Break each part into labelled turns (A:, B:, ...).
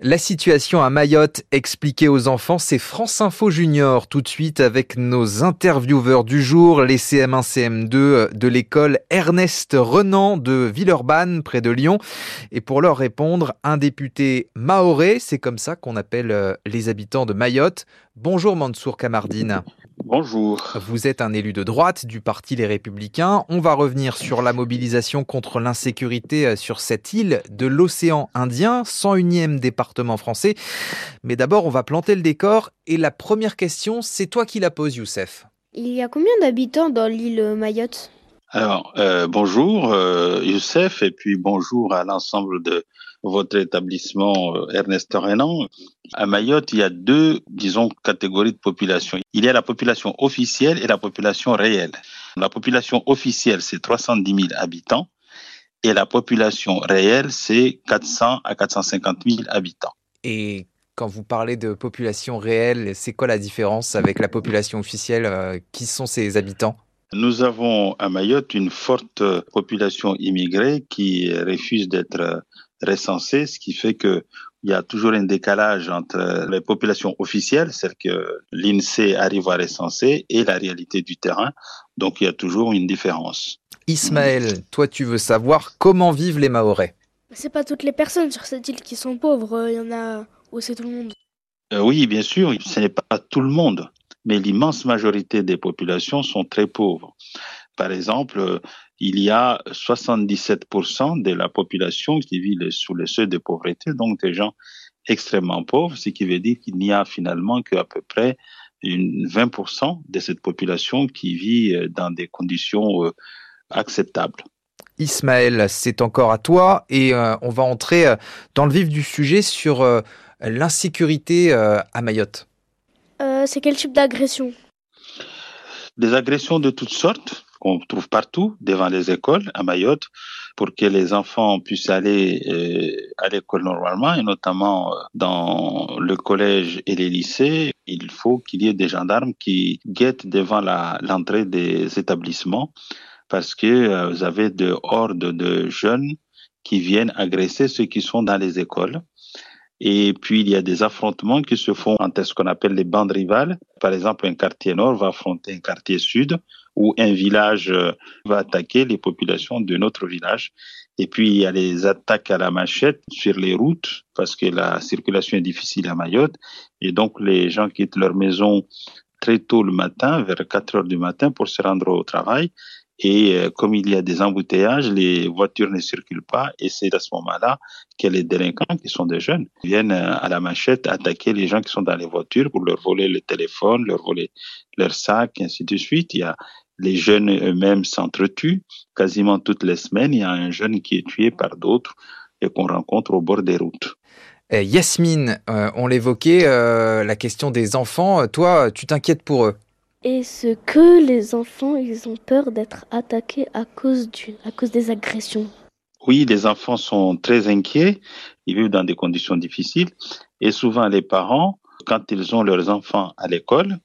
A: La situation à Mayotte expliquée aux enfants, c'est France Info Junior tout de suite avec nos intervieweurs du jour, les CM1, CM2 de l'école Ernest Renan de Villeurbanne près de Lyon. Et pour leur répondre, un député maoré, c'est comme ça qu'on appelle euh, les habitants de Mayotte. Bonjour Mansour Kamardine.
B: Bonjour.
A: Vous êtes un élu de droite du Parti Les Républicains. On va revenir sur la mobilisation contre l'insécurité euh, sur cette île de l'océan Indien, 101e département français. Mais d'abord, on va planter le décor. Et la première question, c'est toi qui la poses, Youssef.
C: Il y a combien d'habitants dans l'île Mayotte?
B: Alors, euh, bonjour euh, Youssef, et puis bonjour à l'ensemble de votre établissement euh, Ernest Renan. À Mayotte, il y a deux, disons, catégories de population. Il y a la population officielle et la population réelle. La population officielle, c'est 310 000 habitants et la population réelle, c'est 400 à 450 000 habitants.
A: Et quand vous parlez de population réelle, c'est quoi la différence avec la population officielle Qui sont ces habitants?
B: Nous avons à Mayotte une forte population immigrée qui refuse d'être recensée, ce qui fait que il y a toujours un décalage entre les populations officielles, celles que l'INSEE arrive à recenser, et la réalité du terrain. Donc il y a toujours une différence.
A: Ismaël, toi tu veux savoir comment vivent les Mahorais?
C: C'est pas toutes les personnes sur cette île qui sont pauvres, il y en a où c'est tout le monde.
B: Euh, oui, bien sûr, ce n'est pas tout le monde, mais l'immense majorité des populations sont très pauvres. Par exemple, il y a 77% de la population qui vit sous le seuil de pauvreté, donc des gens extrêmement pauvres, ce qui veut dire qu'il n'y a finalement qu'à peu près une 20% de cette population qui vit euh, dans des conditions euh, acceptables.
A: Ismaël, c'est encore à toi et euh, on va entrer dans le vif du sujet sur l'insécurité à Mayotte.
C: C'est quel type d'agression?
B: Des agressions de toutes sortes qu'on trouve partout devant les écoles à Mayotte pour que les enfants puissent aller euh, à l'école normalement et notamment euh, dans le collège et les lycées, il faut qu'il y ait des gendarmes qui guettent devant l'entrée des établissements parce que euh, vous avez de hordes de jeunes qui viennent agresser ceux qui sont dans les écoles. Et puis, il y a des affrontements qui se font entre ce qu'on appelle les bandes rivales. Par exemple, un quartier nord va affronter un quartier sud où un village euh, va attaquer les populations de notre village. Et puis, il y a les attaques à la machette sur les routes parce que la circulation est difficile à Mayotte. Et donc, les gens quittent leur maison très tôt le matin, vers 4 heures du matin, pour se rendre au travail. Et euh, comme il y a des embouteillages, les voitures ne circulent pas. Et c'est à ce moment-là que les délinquants, qui sont des jeunes, viennent euh, à la machette attaquer les gens qui sont dans les voitures pour leur voler le téléphone, leur voler leur sac, et ainsi de suite. Il y a les jeunes eux-mêmes s'entretuent. Quasiment toutes les semaines, il y a un jeune qui est tué par d'autres et qu'on rencontre au bord des routes.
A: Eh, Yasmine, euh, on l'évoquait, la question des enfants. Toi, tu t'inquiètes pour eux?
C: Est-ce que les enfants, ils ont peur d'être attaqués à cause, du, à cause des agressions
B: Oui, les enfants sont très inquiets. Ils vivent dans des conditions difficiles. Et souvent, les parents, quand ils ont leurs enfants à l'école,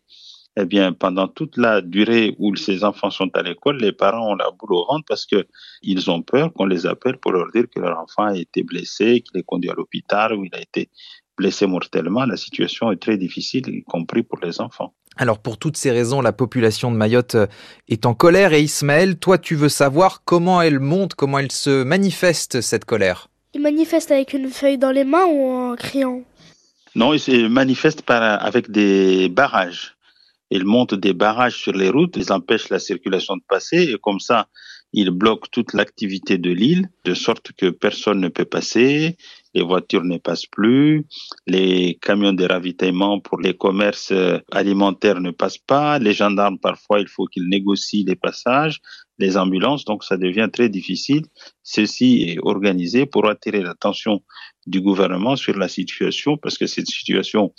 B: eh bien, pendant toute la durée où ces enfants sont à l'école, les parents ont la boule au ventre parce que ils ont peur qu'on les appelle pour leur dire que leur enfant a été blessé, qu'il est conduit à l'hôpital ou il a été blessé mortellement. La situation est très difficile, y compris pour les enfants.
A: Alors pour toutes ces raisons, la population de Mayotte euh, est en colère. Et Ismaël, toi tu veux savoir comment elle monte, comment elle se manifeste cette colère?
C: Il manifeste avec une feuille dans les mains ou en criant?
B: Non, il se manifeste par, avec des barrages. Il monte des barrages sur les routes, ils empêchent la circulation de passer et comme ça, ils bloquent toute l'activité de l'île de sorte que personne ne peut passer les voitures ne passent plus, les camions de ravitaillement pour les commerces euh, alimentaires ne passent pas, les gendarmes parfois il faut qu'ils négocient les passages, les ambulances, donc ça devient très difficile. Ceci est organisé pour attirer l'attention du gouvernement sur la situation parce que cette situation,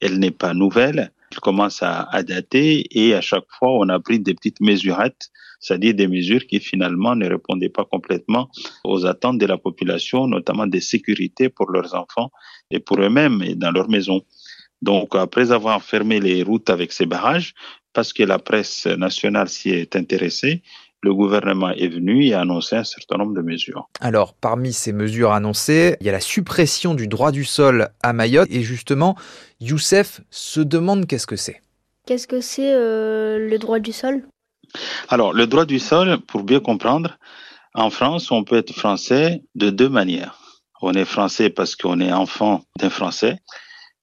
B: elle n'est pas nouvelle, commence à, à dater et à chaque fois on a pris des petites mesurettes c'est-à-dire des mesures qui finalement ne répondaient pas complètement aux attentes de la population, notamment des sécurités pour leurs enfants et pour eux-mêmes et dans leur maison. Donc, après avoir fermé les routes avec ces barrages, parce que la presse nationale s'y est intéressée, le gouvernement est venu et a annoncé un certain nombre de mesures.
A: Alors, parmi ces mesures annoncées, il y a la suppression du droit du sol à Mayotte. Et justement, Youssef se demande qu'est-ce que c'est.
C: Qu'est-ce que c'est euh, le droit du sol?
B: Alors, le droit du sol, pour bien comprendre, en France, on peut être français de deux manières. On est français parce qu'on est enfant d'un français.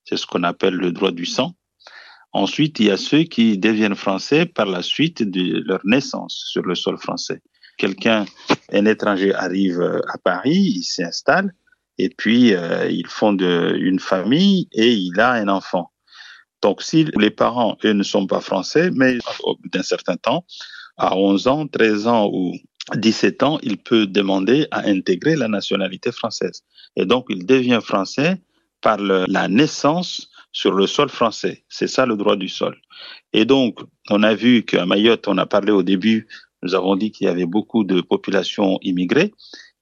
B: C'est ce qu'on appelle le droit du sang. Ensuite, il y a ceux qui deviennent français par la suite de leur naissance sur le sol français. Quelqu'un, un étranger arrive euh, à Paris, il s'installe, et puis euh, il fonde une famille et il a un enfant. Donc, si les parents, eux, ne sont pas français, mais au bout d'un certain temps, à 11 ans, 13 ans ou 17 ans, il peut demander à intégrer la nationalité française. Et donc, il devient français par la naissance sur le sol français. C'est ça le droit du sol. Et donc, on a vu qu'à Mayotte, on a parlé au début, nous avons dit qu'il y avait beaucoup de populations immigrées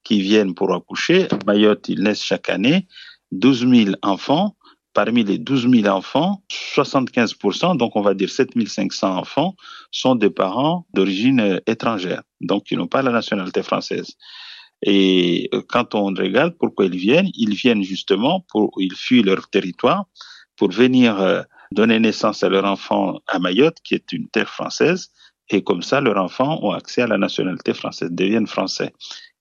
B: qui viennent pour accoucher. À Mayotte, ils naissent chaque année 12 000 enfants. Parmi les 12 000 enfants, 75%, donc on va dire 7 500 enfants, sont des parents d'origine étrangère, donc qui n'ont pas la nationalité française. Et quand on regarde pourquoi ils viennent, ils viennent justement pour, ils fuient leur territoire pour venir euh, donner naissance à leur enfant à Mayotte, qui est une terre française, et comme ça, leurs enfants ont accès à la nationalité française, deviennent français.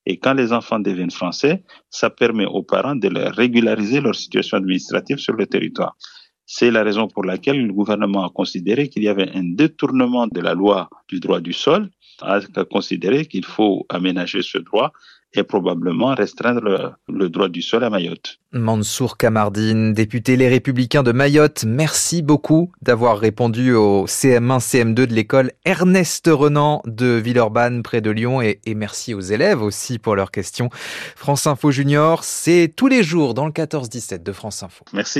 B: Et quand les enfants deviennent français, ça permet aux parents de leur régulariser leur situation administrative sur le territoire. C'est la raison pour laquelle le gouvernement a considéré qu'il y avait un détournement de la loi du droit du sol, a considéré qu'il faut aménager ce droit et probablement restreindre le, le, droit du sol à Mayotte.
A: Mansour Kamardine, député Les Républicains de Mayotte, merci beaucoup d'avoir répondu au CM1, CM2 de l'école Ernest Renan de Villeurbanne près de Lyon et, et, merci aux élèves aussi pour leurs questions. France Info Junior, c'est tous les jours dans le 14-17 de France Info.
B: Merci.